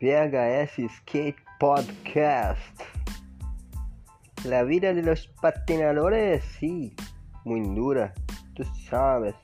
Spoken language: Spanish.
PHS Skate Podcast. La vida de los patinadores, sí, muy dura, tú sabes.